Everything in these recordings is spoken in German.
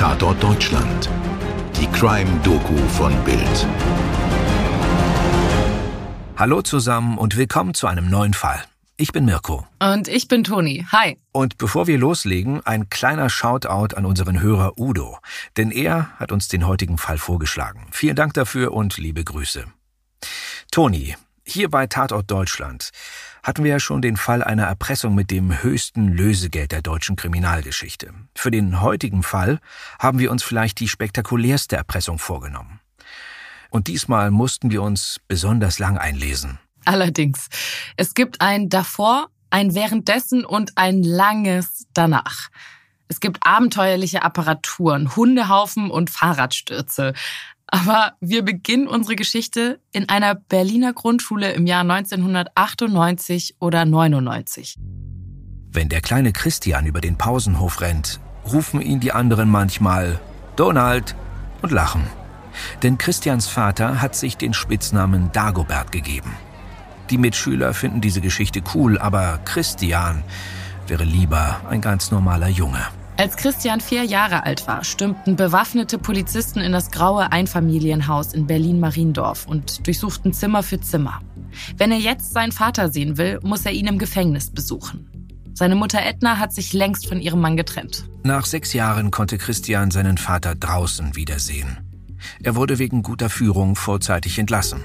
Tatort Deutschland. Die Crime-Doku von Bild. Hallo zusammen und willkommen zu einem neuen Fall. Ich bin Mirko. Und ich bin Toni. Hi. Und bevor wir loslegen, ein kleiner Shoutout an unseren Hörer Udo. Denn er hat uns den heutigen Fall vorgeschlagen. Vielen Dank dafür und liebe Grüße. Toni, hier bei Tatort Deutschland hatten wir ja schon den Fall einer Erpressung mit dem höchsten Lösegeld der deutschen Kriminalgeschichte. Für den heutigen Fall haben wir uns vielleicht die spektakulärste Erpressung vorgenommen. Und diesmal mussten wir uns besonders lang einlesen. Allerdings. Es gibt ein davor, ein währenddessen und ein langes danach. Es gibt abenteuerliche Apparaturen, Hundehaufen und Fahrradstürze. Aber wir beginnen unsere Geschichte in einer Berliner Grundschule im Jahr 1998 oder 99. Wenn der kleine Christian über den Pausenhof rennt, rufen ihn die anderen manchmal Donald und lachen. Denn Christians Vater hat sich den Spitznamen Dagobert gegeben. Die Mitschüler finden diese Geschichte cool, aber Christian wäre lieber ein ganz normaler Junge. Als Christian vier Jahre alt war, stürmten bewaffnete Polizisten in das graue Einfamilienhaus in Berlin-Mariendorf und durchsuchten Zimmer für Zimmer. Wenn er jetzt seinen Vater sehen will, muss er ihn im Gefängnis besuchen. Seine Mutter Edna hat sich längst von ihrem Mann getrennt. Nach sechs Jahren konnte Christian seinen Vater draußen wiedersehen. Er wurde wegen guter Führung vorzeitig entlassen.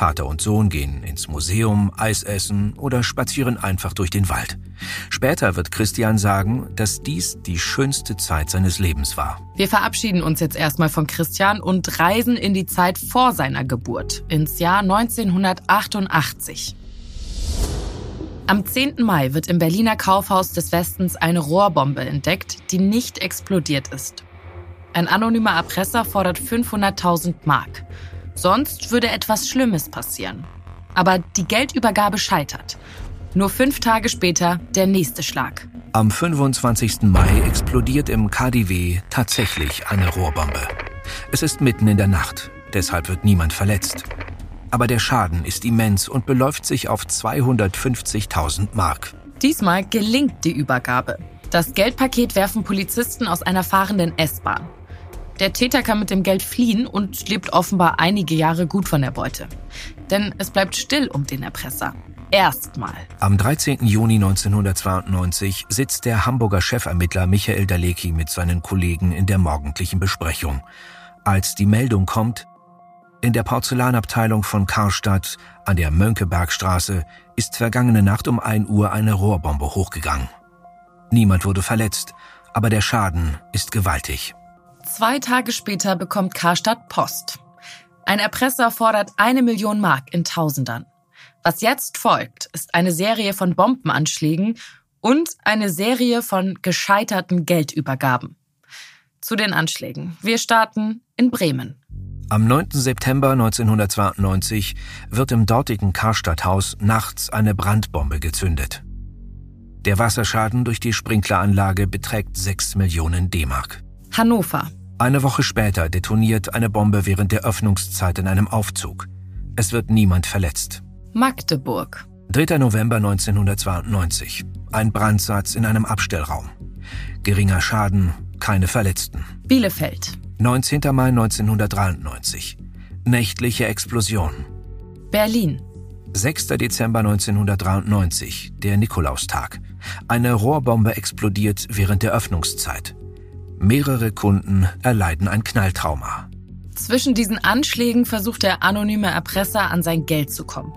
Vater und Sohn gehen ins Museum, Eis essen oder spazieren einfach durch den Wald. Später wird Christian sagen, dass dies die schönste Zeit seines Lebens war. Wir verabschieden uns jetzt erstmal von Christian und reisen in die Zeit vor seiner Geburt, ins Jahr 1988. Am 10. Mai wird im Berliner Kaufhaus des Westens eine Rohrbombe entdeckt, die nicht explodiert ist. Ein anonymer Erpresser fordert 500.000 Mark. Sonst würde etwas Schlimmes passieren. Aber die Geldübergabe scheitert. Nur fünf Tage später der nächste Schlag. Am 25. Mai explodiert im KDW tatsächlich eine Rohrbombe. Es ist mitten in der Nacht, deshalb wird niemand verletzt. Aber der Schaden ist immens und beläuft sich auf 250.000 Mark. Diesmal gelingt die Übergabe. Das Geldpaket werfen Polizisten aus einer fahrenden S-Bahn. Der Täter kann mit dem Geld fliehen und lebt offenbar einige Jahre gut von der Beute. Denn es bleibt still um den Erpresser. Erstmal. Am 13. Juni 1992 sitzt der Hamburger Chefermittler Michael Dalecki mit seinen Kollegen in der morgendlichen Besprechung. Als die Meldung kommt, in der Porzellanabteilung von Karstadt an der Mönckebergstraße ist vergangene Nacht um 1 Uhr eine Rohrbombe hochgegangen. Niemand wurde verletzt, aber der Schaden ist gewaltig. Zwei Tage später bekommt Karstadt Post. Ein Erpresser fordert eine Million Mark in Tausendern. Was jetzt folgt, ist eine Serie von Bombenanschlägen und eine Serie von gescheiterten Geldübergaben. Zu den Anschlägen. Wir starten in Bremen. Am 9. September 1992 wird im dortigen Karstadthaus nachts eine Brandbombe gezündet. Der Wasserschaden durch die Sprinkleranlage beträgt 6 Millionen D-Mark. Hannover. Eine Woche später detoniert eine Bombe während der Öffnungszeit in einem Aufzug. Es wird niemand verletzt. Magdeburg. 3. November 1992. Ein Brandsatz in einem Abstellraum. Geringer Schaden, keine Verletzten. Bielefeld. 19. Mai 1993. Nächtliche Explosion. Berlin. 6. Dezember 1993, der Nikolaustag. Eine Rohrbombe explodiert während der Öffnungszeit. Mehrere Kunden erleiden ein Knalltrauma. Zwischen diesen Anschlägen versucht der anonyme Erpresser an sein Geld zu kommen.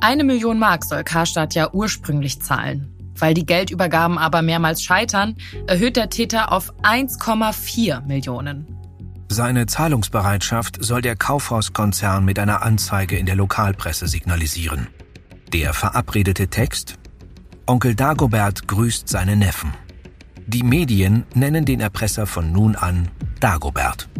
Eine Million Mark soll Karstadt ja ursprünglich zahlen. Weil die Geldübergaben aber mehrmals scheitern, erhöht der Täter auf 1,4 Millionen. Seine Zahlungsbereitschaft soll der Kaufhauskonzern mit einer Anzeige in der Lokalpresse signalisieren. Der verabredete Text? Onkel Dagobert grüßt seine Neffen. Die Medien nennen den Erpresser von nun an Dagobert.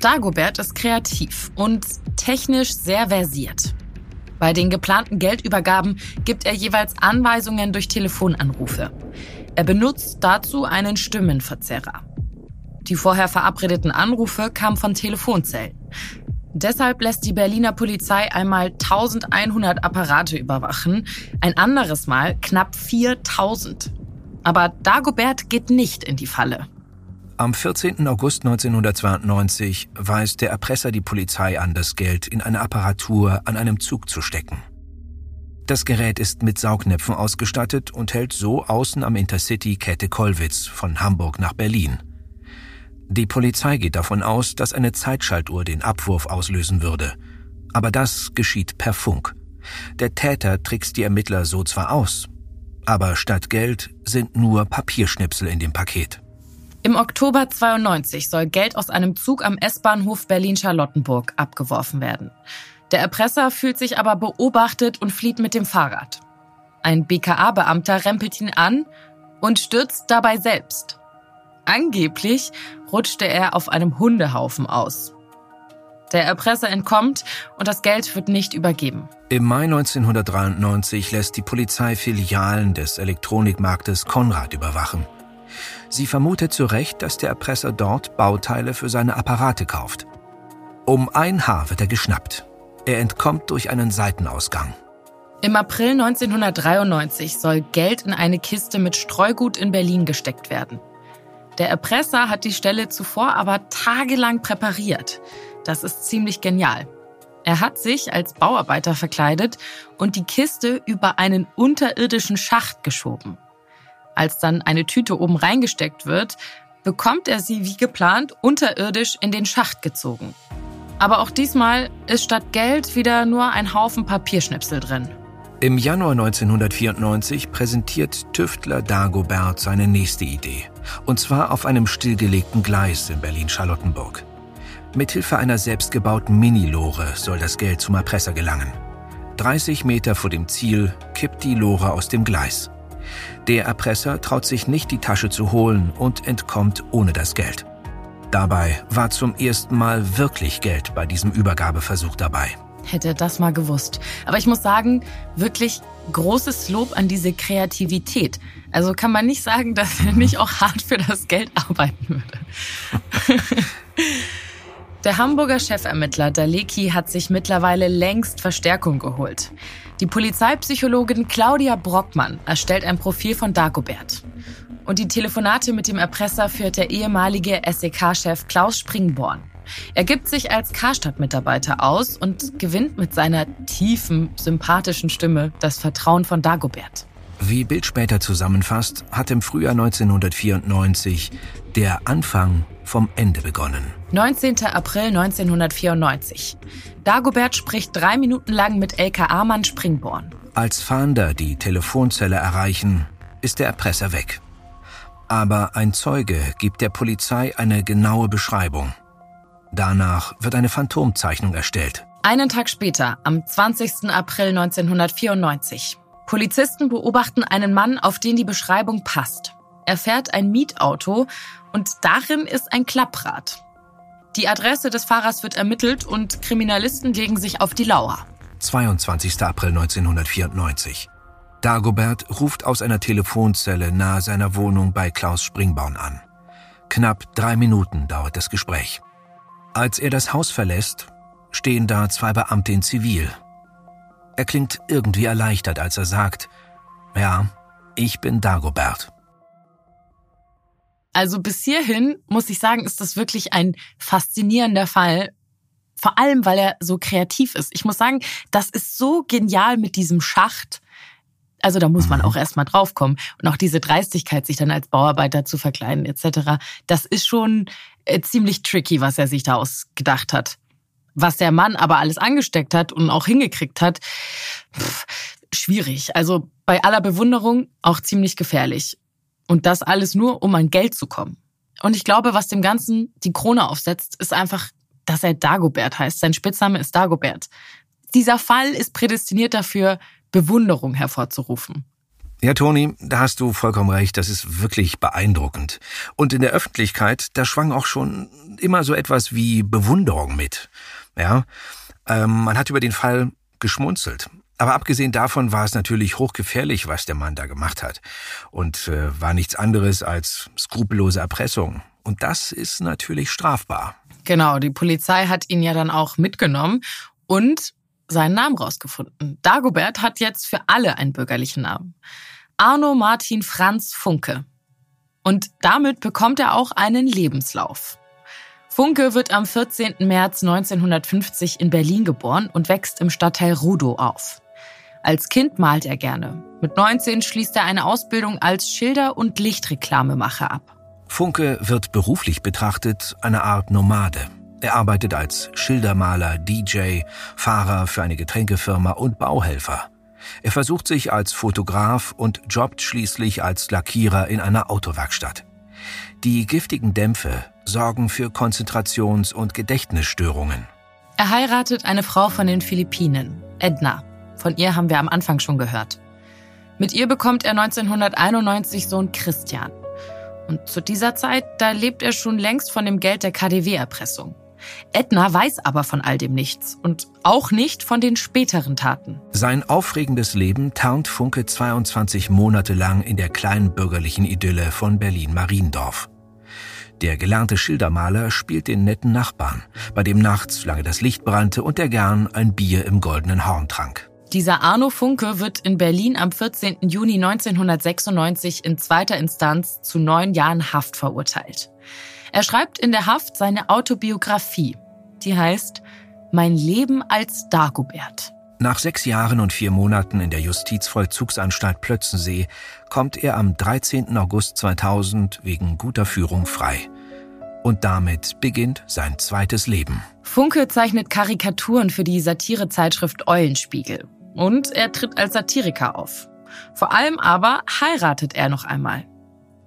Dagobert ist kreativ und technisch sehr versiert. Bei den geplanten Geldübergaben gibt er jeweils Anweisungen durch Telefonanrufe. Er benutzt dazu einen Stimmenverzerrer. Die vorher verabredeten Anrufe kamen von Telefonzellen. Deshalb lässt die Berliner Polizei einmal 1100 Apparate überwachen, ein anderes Mal knapp 4000. Aber Dagobert geht nicht in die Falle. Am 14. August 1992 weist der Erpresser die Polizei an, das Geld in eine Apparatur an einem Zug zu stecken. Das Gerät ist mit Saugnäpfen ausgestattet und hält so außen am Intercity Käthe-Kollwitz von Hamburg nach Berlin. Die Polizei geht davon aus, dass eine Zeitschaltuhr den Abwurf auslösen würde. Aber das geschieht per Funk. Der Täter trickst die Ermittler so zwar aus, aber statt Geld sind nur Papierschnipsel in dem Paket. Im Oktober 92 soll Geld aus einem Zug am S-Bahnhof Berlin-Charlottenburg abgeworfen werden. Der Erpresser fühlt sich aber beobachtet und flieht mit dem Fahrrad. Ein BKA-Beamter rempelt ihn an und stürzt dabei selbst. Angeblich rutschte er auf einem Hundehaufen aus. Der Erpresser entkommt und das Geld wird nicht übergeben. Im Mai 1993 lässt die Polizei Filialen des Elektronikmarktes Konrad überwachen. Sie vermutet zu Recht, dass der Erpresser dort Bauteile für seine Apparate kauft. Um ein Haar wird er geschnappt. Er entkommt durch einen Seitenausgang. Im April 1993 soll Geld in eine Kiste mit Streugut in Berlin gesteckt werden. Der Erpresser hat die Stelle zuvor aber tagelang präpariert. Das ist ziemlich genial. Er hat sich als Bauarbeiter verkleidet und die Kiste über einen unterirdischen Schacht geschoben. Als dann eine Tüte oben reingesteckt wird, bekommt er sie wie geplant unterirdisch in den Schacht gezogen. Aber auch diesmal ist statt Geld wieder nur ein Haufen Papierschnipsel drin. Im Januar 1994 präsentiert Tüftler Dagobert seine nächste Idee. Und zwar auf einem stillgelegten Gleis in Berlin-Charlottenburg. Mithilfe einer selbstgebauten Mini-Lore soll das Geld zum Erpresser gelangen. 30 Meter vor dem Ziel kippt die Lore aus dem Gleis. Der Erpresser traut sich nicht, die Tasche zu holen und entkommt ohne das Geld. Dabei war zum ersten Mal wirklich Geld bei diesem Übergabeversuch dabei. Hätte er das mal gewusst. Aber ich muss sagen, wirklich großes Lob an diese Kreativität. Also kann man nicht sagen, dass er nicht auch hart für das Geld arbeiten würde. Der Hamburger Chefermittler Daleki hat sich mittlerweile längst Verstärkung geholt. Die Polizeipsychologin Claudia Brockmann erstellt ein Profil von Dagobert. Und die Telefonate mit dem Erpresser führt der ehemalige SEK-Chef Klaus Springborn. Er gibt sich als Karstadt-Mitarbeiter aus und gewinnt mit seiner tiefen, sympathischen Stimme das Vertrauen von Dagobert. Wie Bild später zusammenfasst, hat im Frühjahr 1994 der Anfang vom Ende begonnen. 19. April 1994. Dagobert spricht drei Minuten lang mit LKA-Mann Springborn. Als Fahnder die Telefonzelle erreichen, ist der Erpresser weg. Aber ein Zeuge gibt der Polizei eine genaue Beschreibung. Danach wird eine Phantomzeichnung erstellt. Einen Tag später, am 20. April 1994. Polizisten beobachten einen Mann, auf den die Beschreibung passt. Er fährt ein Mietauto und darin ist ein Klapprad. Die Adresse des Fahrers wird ermittelt und Kriminalisten legen sich auf die Lauer. 22. April 1994. Dagobert ruft aus einer Telefonzelle nahe seiner Wohnung bei Klaus Springborn an. Knapp drei Minuten dauert das Gespräch. Als er das Haus verlässt, stehen da zwei Beamte in Zivil. Er klingt irgendwie erleichtert, als er sagt, ja, ich bin Dagobert. Also bis hierhin, muss ich sagen, ist das wirklich ein faszinierender Fall. Vor allem, weil er so kreativ ist. Ich muss sagen, das ist so genial mit diesem Schacht. Also da muss man mhm. auch erstmal draufkommen. Und auch diese Dreistigkeit, sich dann als Bauarbeiter zu verkleiden etc., das ist schon äh, ziemlich tricky, was er sich da ausgedacht hat. Was der Mann aber alles angesteckt hat und auch hingekriegt hat, pff, schwierig. Also bei aller Bewunderung auch ziemlich gefährlich. Und das alles nur, um an Geld zu kommen. Und ich glaube, was dem Ganzen die Krone aufsetzt, ist einfach, dass er Dagobert heißt. Sein Spitzname ist Dagobert. Dieser Fall ist prädestiniert dafür, Bewunderung hervorzurufen. Ja, Toni, da hast du vollkommen recht. Das ist wirklich beeindruckend. Und in der Öffentlichkeit, da schwang auch schon immer so etwas wie Bewunderung mit. Ja, ähm, man hat über den Fall geschmunzelt. Aber abgesehen davon war es natürlich hochgefährlich, was der Mann da gemacht hat. Und äh, war nichts anderes als skrupellose Erpressung. Und das ist natürlich strafbar. Genau, die Polizei hat ihn ja dann auch mitgenommen und seinen Namen rausgefunden. Dagobert hat jetzt für alle einen bürgerlichen Namen. Arno Martin Franz Funke. Und damit bekommt er auch einen Lebenslauf. Funke wird am 14. März 1950 in Berlin geboren und wächst im Stadtteil Rudow auf. Als Kind malt er gerne. Mit 19 schließt er eine Ausbildung als Schilder- und Lichtreklamemacher ab. Funke wird beruflich betrachtet eine Art Nomade. Er arbeitet als Schildermaler, DJ, Fahrer für eine Getränkefirma und Bauhelfer. Er versucht sich als Fotograf und jobbt schließlich als Lackierer in einer Autowerkstatt. Die giftigen Dämpfe sorgen für Konzentrations- und Gedächtnisstörungen. Er heiratet eine Frau von den Philippinen, Edna. Von ihr haben wir am Anfang schon gehört. Mit ihr bekommt er 1991 Sohn Christian. Und zu dieser Zeit, da lebt er schon längst von dem Geld der KDW-Erpressung. Edna weiß aber von all dem nichts und auch nicht von den späteren Taten. Sein aufregendes Leben tarnt Funke 22 Monate lang in der kleinen bürgerlichen Idylle von Berlin-Mariendorf. Der gelernte Schildermaler spielt den netten Nachbarn, bei dem nachts lange das Licht brannte und der gern ein Bier im goldenen Horn trank. Dieser Arno Funke wird in Berlin am 14. Juni 1996 in zweiter Instanz zu neun Jahren Haft verurteilt. Er schreibt in der Haft seine Autobiografie, die heißt Mein Leben als Dagobert. Nach sechs Jahren und vier Monaten in der Justizvollzugsanstalt Plötzensee kommt er am 13. August 2000 wegen guter Führung frei. Und damit beginnt sein zweites Leben. Funke zeichnet Karikaturen für die Satirezeitschrift Eulenspiegel. Und er tritt als Satiriker auf. Vor allem aber heiratet er noch einmal.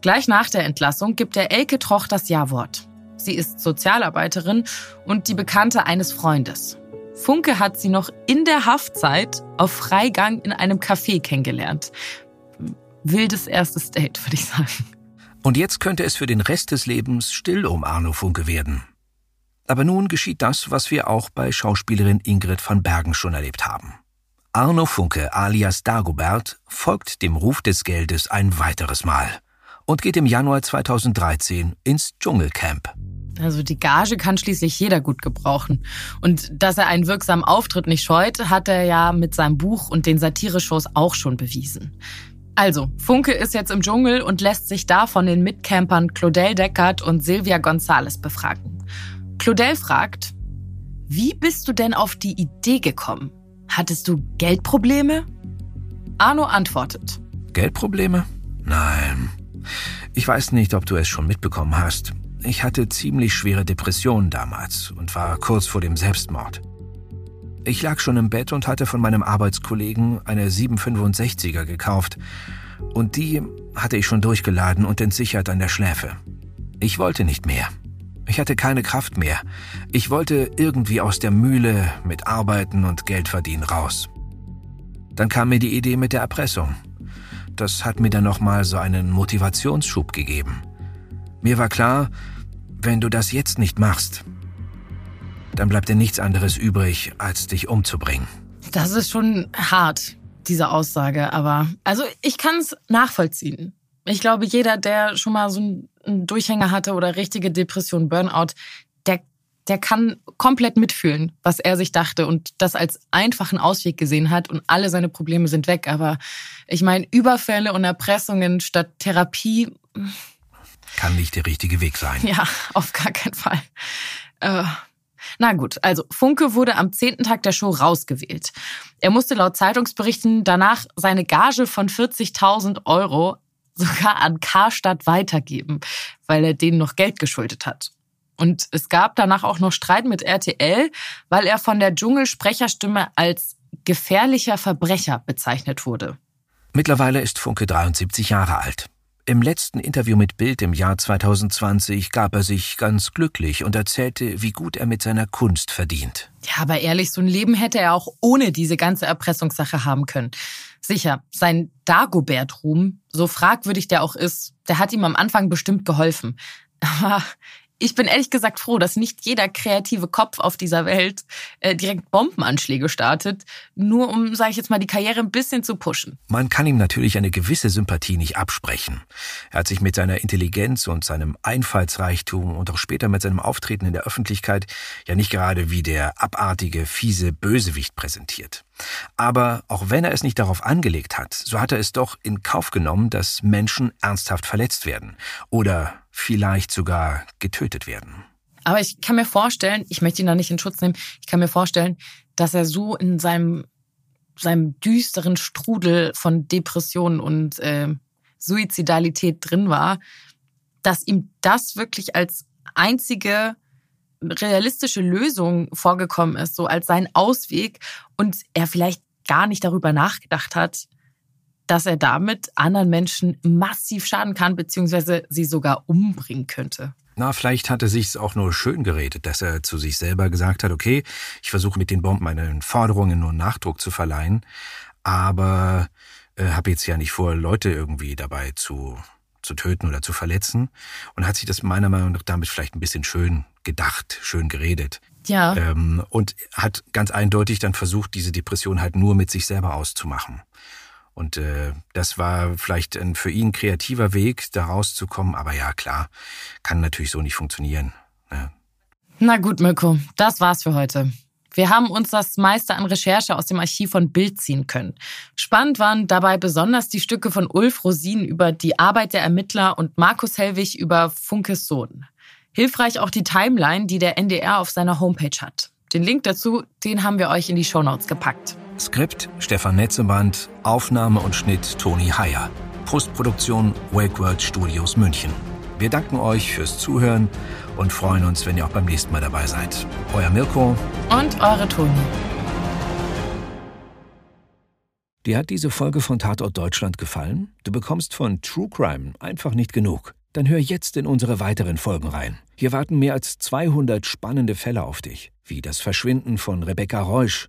Gleich nach der Entlassung gibt er Elke Troch das Ja-Wort. Sie ist Sozialarbeiterin und die Bekannte eines Freundes. Funke hat sie noch in der Haftzeit auf Freigang in einem Café kennengelernt. Wildes erstes Date, würde ich sagen. Und jetzt könnte es für den Rest des Lebens still um Arno Funke werden. Aber nun geschieht das, was wir auch bei Schauspielerin Ingrid van Bergen schon erlebt haben. Arno Funke alias Dagobert folgt dem Ruf des Geldes ein weiteres Mal und geht im Januar 2013 ins Dschungelcamp. Also die Gage kann schließlich jeder gut gebrauchen. Und dass er einen wirksamen Auftritt nicht scheut, hat er ja mit seinem Buch und den Satireshows auch schon bewiesen. Also, Funke ist jetzt im Dschungel und lässt sich da von den Mitcampern Claudel Deckert und Silvia Gonzales befragen. Claudel fragt, wie bist du denn auf die Idee gekommen? Hattest du Geldprobleme? Arno antwortet. Geldprobleme? Nein, ich weiß nicht, ob du es schon mitbekommen hast. Ich hatte ziemlich schwere Depressionen damals und war kurz vor dem Selbstmord. Ich lag schon im Bett und hatte von meinem Arbeitskollegen eine 765er gekauft. Und die hatte ich schon durchgeladen und entsichert an der Schläfe. Ich wollte nicht mehr. Ich hatte keine Kraft mehr. Ich wollte irgendwie aus der Mühle mit Arbeiten und Geld verdienen raus. Dann kam mir die Idee mit der Erpressung. Das hat mir dann nochmal so einen Motivationsschub gegeben. Mir war klar, wenn du das jetzt nicht machst, dann bleibt dir nichts anderes übrig, als dich umzubringen. Das ist schon hart, diese Aussage, aber also ich kann es nachvollziehen. Ich glaube, jeder, der schon mal so einen Durchhänger hatte oder richtige Depression, Burnout, der kann komplett mitfühlen, was er sich dachte und das als einfachen Ausweg gesehen hat und alle seine Probleme sind weg. Aber ich meine, Überfälle und Erpressungen statt Therapie. Kann nicht der richtige Weg sein. Ja, auf gar keinen Fall. Äh, na gut, also Funke wurde am zehnten Tag der Show rausgewählt. Er musste laut Zeitungsberichten danach seine Gage von 40.000 Euro sogar an Karstadt weitergeben, weil er denen noch Geld geschuldet hat. Und es gab danach auch noch Streit mit RTL, weil er von der Dschungelsprecherstimme als gefährlicher Verbrecher bezeichnet wurde. Mittlerweile ist Funke 73 Jahre alt. Im letzten Interview mit Bild im Jahr 2020 gab er sich ganz glücklich und erzählte, wie gut er mit seiner Kunst verdient. Ja, aber ehrlich, so ein Leben hätte er auch ohne diese ganze Erpressungssache haben können. Sicher, sein Dagobert-Ruhm, so fragwürdig der auch ist, der hat ihm am Anfang bestimmt geholfen. Aber ich bin ehrlich gesagt froh, dass nicht jeder kreative Kopf auf dieser Welt äh, direkt Bombenanschläge startet, nur um, sage ich jetzt mal, die Karriere ein bisschen zu pushen. Man kann ihm natürlich eine gewisse Sympathie nicht absprechen. Er hat sich mit seiner Intelligenz und seinem Einfallsreichtum und auch später mit seinem Auftreten in der Öffentlichkeit ja nicht gerade wie der abartige, fiese Bösewicht präsentiert. Aber auch wenn er es nicht darauf angelegt hat, so hat er es doch in Kauf genommen, dass Menschen ernsthaft verletzt werden oder vielleicht sogar getötet werden. Aber ich kann mir vorstellen, ich möchte ihn da nicht in Schutz nehmen, ich kann mir vorstellen, dass er so in seinem, seinem düsteren Strudel von Depressionen und äh, Suizidalität drin war, dass ihm das wirklich als einzige realistische Lösung vorgekommen ist, so als sein Ausweg und er vielleicht gar nicht darüber nachgedacht hat, dass er damit anderen Menschen massiv schaden kann, beziehungsweise sie sogar umbringen könnte. Na, vielleicht hat er sich's auch nur schön geredet, dass er zu sich selber gesagt hat, okay, ich versuche mit den Bomben meinen Forderungen nur Nachdruck zu verleihen, aber äh, habe jetzt ja nicht vor, Leute irgendwie dabei zu zu töten oder zu verletzen und hat sich das meiner Meinung nach damit vielleicht ein bisschen schön gedacht, schön geredet. Ja. Ähm, und hat ganz eindeutig dann versucht, diese Depression halt nur mit sich selber auszumachen. Und äh, das war vielleicht ein für ihn kreativer Weg, da rauszukommen. Aber ja, klar, kann natürlich so nicht funktionieren. Ne? Na gut, Mirko, das war's für heute. Wir haben uns das meiste an Recherche aus dem Archiv von Bild ziehen können. Spannend waren dabei besonders die Stücke von Ulf Rosin über die Arbeit der Ermittler und Markus Hellwig über Funkes Sohn. Hilfreich auch die Timeline, die der NDR auf seiner Homepage hat. Den Link dazu, den haben wir euch in die Shownotes gepackt. Skript Stefan Netzeband, Aufnahme und Schnitt Toni Heyer. Postproduktion WakeWorld Studios München. Wir danken euch fürs Zuhören und freuen uns, wenn ihr auch beim nächsten Mal dabei seid. Euer Mirko und eure Toni. Dir hat diese Folge von Tatort Deutschland gefallen? Du bekommst von True Crime einfach nicht genug. Dann hör jetzt in unsere weiteren Folgen rein. Hier warten mehr als 200 spannende Fälle auf dich, wie das Verschwinden von Rebecca Reusch,